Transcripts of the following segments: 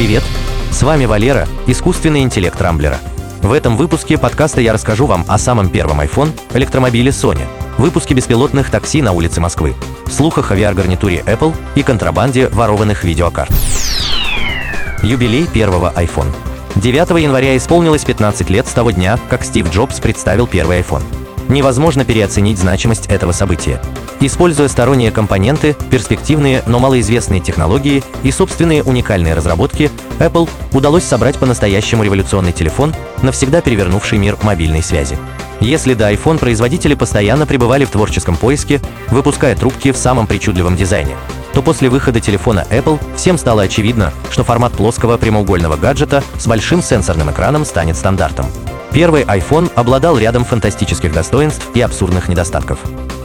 Привет! С вами Валера, искусственный интеллект Рамблера. В этом выпуске подкаста я расскажу вам о самом первом iPhone, электромобиле Sony, выпуске беспилотных такси на улице Москвы, слухах о VR-гарнитуре Apple и контрабанде ворованных видеокарт. Юбилей первого iPhone. 9 января исполнилось 15 лет с того дня, как Стив Джобс представил первый iPhone. Невозможно переоценить значимость этого события. Используя сторонние компоненты, перспективные, но малоизвестные технологии и собственные уникальные разработки, Apple удалось собрать по-настоящему революционный телефон, навсегда перевернувший мир мобильной связи. Если до iPhone производители постоянно пребывали в творческом поиске, выпуская трубки в самом причудливом дизайне, то после выхода телефона Apple всем стало очевидно, что формат плоского прямоугольного гаджета с большим сенсорным экраном станет стандартом. Первый iPhone обладал рядом фантастических достоинств и абсурдных недостатков.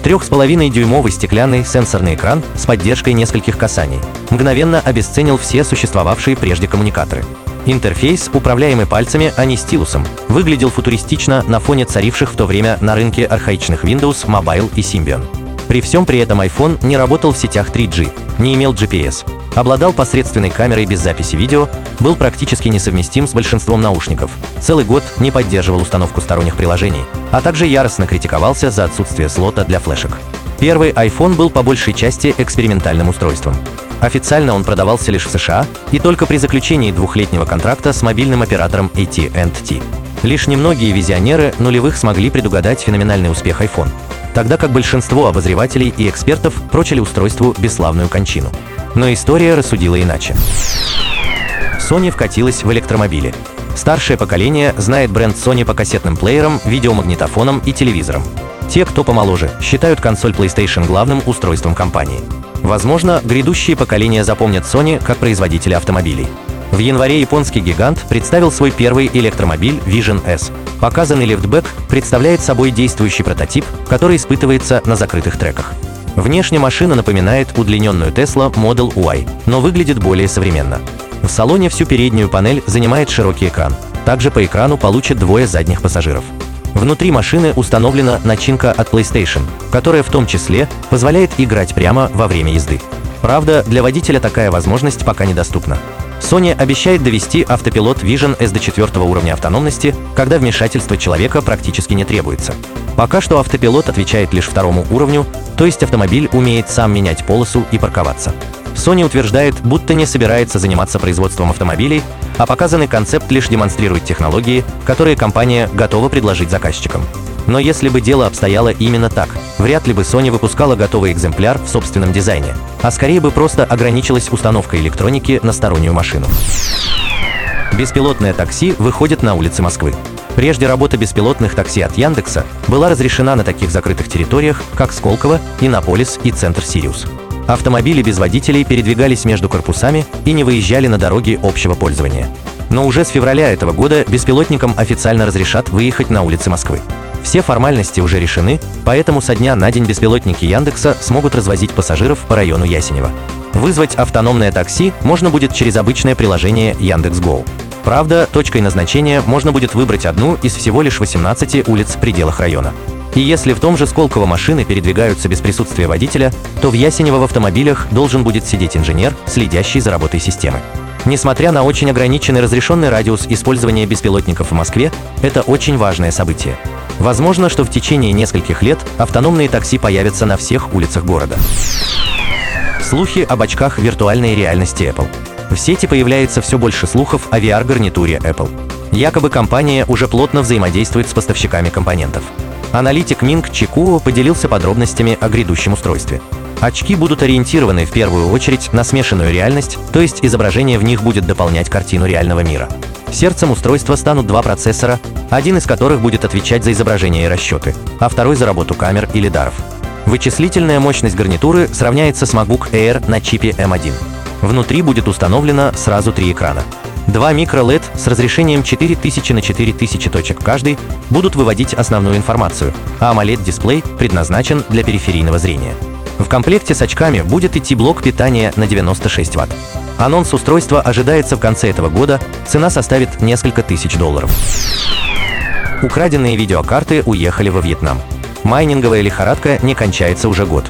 3,5-дюймовый стеклянный сенсорный экран с поддержкой нескольких касаний мгновенно обесценил все существовавшие прежде коммуникаторы. Интерфейс, управляемый пальцами, а не стилусом, выглядел футуристично на фоне царивших в то время на рынке архаичных Windows, Mobile и Symbian. При всем при этом iPhone не работал в сетях 3G, не имел GPS, обладал посредственной камерой без записи видео, был практически несовместим с большинством наушников, целый год не поддерживал установку сторонних приложений, а также яростно критиковался за отсутствие слота для флешек. Первый iPhone был по большей части экспериментальным устройством. Официально он продавался лишь в США и только при заключении двухлетнего контракта с мобильным оператором AT&T. Лишь немногие визионеры нулевых смогли предугадать феноменальный успех iPhone, тогда как большинство обозревателей и экспертов прочили устройству бесславную кончину. Но история рассудила иначе. Sony вкатилась в электромобили. Старшее поколение знает бренд Sony по кассетным плеерам, видеомагнитофонам и телевизорам. Те, кто помоложе, считают консоль PlayStation главным устройством компании. Возможно, грядущие поколения запомнят Sony как производителя автомобилей. В январе японский гигант представил свой первый электромобиль Vision S. Показанный лифтбэк представляет собой действующий прототип, который испытывается на закрытых треках. Внешне машина напоминает удлиненную Tesla Model Y, но выглядит более современно. В салоне всю переднюю панель занимает широкий экран. Также по экрану получат двое задних пассажиров. Внутри машины установлена начинка от PlayStation, которая в том числе позволяет играть прямо во время езды. Правда, для водителя такая возможность пока недоступна. Sony обещает довести автопилот Vision S до четвертого уровня автономности, когда вмешательство человека практически не требуется. Пока что автопилот отвечает лишь второму уровню, то есть автомобиль умеет сам менять полосу и парковаться. Sony утверждает, будто не собирается заниматься производством автомобилей, а показанный концепт лишь демонстрирует технологии, которые компания готова предложить заказчикам. Но если бы дело обстояло именно так, вряд ли бы Sony выпускала готовый экземпляр в собственном дизайне, а скорее бы просто ограничилась установкой электроники на стороннюю машину. Беспилотное такси выходит на улицы Москвы. Прежде работа беспилотных такси от Яндекса была разрешена на таких закрытых территориях, как Сколково, Иннополис и Центр Сириус. Автомобили без водителей передвигались между корпусами и не выезжали на дороги общего пользования. Но уже с февраля этого года беспилотникам официально разрешат выехать на улицы Москвы. Все формальности уже решены, поэтому со дня на день беспилотники Яндекса смогут развозить пассажиров по району Ясенева. Вызвать автономное такси можно будет через обычное приложение Яндекс.Го. Правда, точкой назначения можно будет выбрать одну из всего лишь 18 улиц в пределах района. И если в том же Сколково машины передвигаются без присутствия водителя, то в Ясенево в автомобилях должен будет сидеть инженер, следящий за работой системы. Несмотря на очень ограниченный разрешенный радиус использования беспилотников в Москве, это очень важное событие. Возможно, что в течение нескольких лет автономные такси появятся на всех улицах города. Слухи об очках виртуальной реальности Apple. В сети появляется все больше слухов о VR-гарнитуре Apple. Якобы компания уже плотно взаимодействует с поставщиками компонентов. Аналитик Минг Чикуо поделился подробностями о грядущем устройстве. Очки будут ориентированы в первую очередь на смешанную реальность, то есть изображение в них будет дополнять картину реального мира. Сердцем устройства станут два процессора, один из которых будет отвечать за изображение и расчеты, а второй за работу камер и лидаров. Вычислительная мощность гарнитуры сравняется с MacBook Air на чипе M1. Внутри будет установлено сразу три экрана. Два микро-LED с разрешением 4000 на 4000 точек каждый будут выводить основную информацию, а AMOLED-дисплей предназначен для периферийного зрения. В комплекте с очками будет идти блок питания на 96 Вт. Анонс устройства ожидается в конце этого года, цена составит несколько тысяч долларов. Украденные видеокарты уехали во Вьетнам. Майнинговая лихорадка не кончается уже год.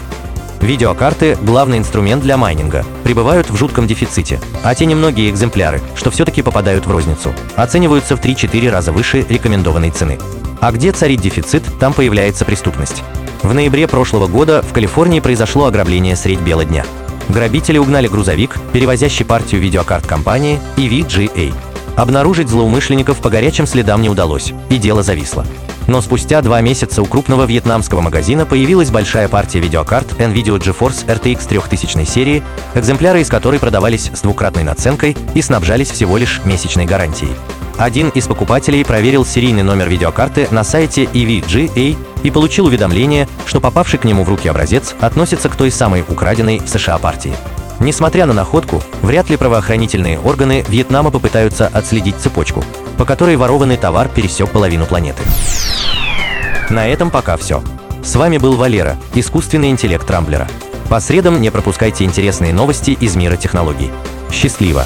Видеокарты – главный инструмент для майнинга, пребывают в жутком дефиците, а те немногие экземпляры, что все-таки попадают в розницу, оцениваются в 3-4 раза выше рекомендованной цены. А где царит дефицит, там появляется преступность. В ноябре прошлого года в Калифорнии произошло ограбление средь бела дня. Грабители угнали грузовик, перевозящий партию видеокарт компании EVGA. Обнаружить злоумышленников по горячим следам не удалось, и дело зависло. Но спустя два месяца у крупного вьетнамского магазина появилась большая партия видеокарт NVIDIA GeForce RTX 3000 серии, экземпляры из которой продавались с двукратной наценкой и снабжались всего лишь месячной гарантией. Один из покупателей проверил серийный номер видеокарты на сайте EVGA и получил уведомление, что попавший к нему в руки образец относится к той самой украденной в США партии. Несмотря на находку, вряд ли правоохранительные органы Вьетнама попытаются отследить цепочку, по которой ворованный товар пересек половину планеты. На этом пока все. С вами был Валера, искусственный интеллект Рамблера. По средам не пропускайте интересные новости из мира технологий. Счастливо!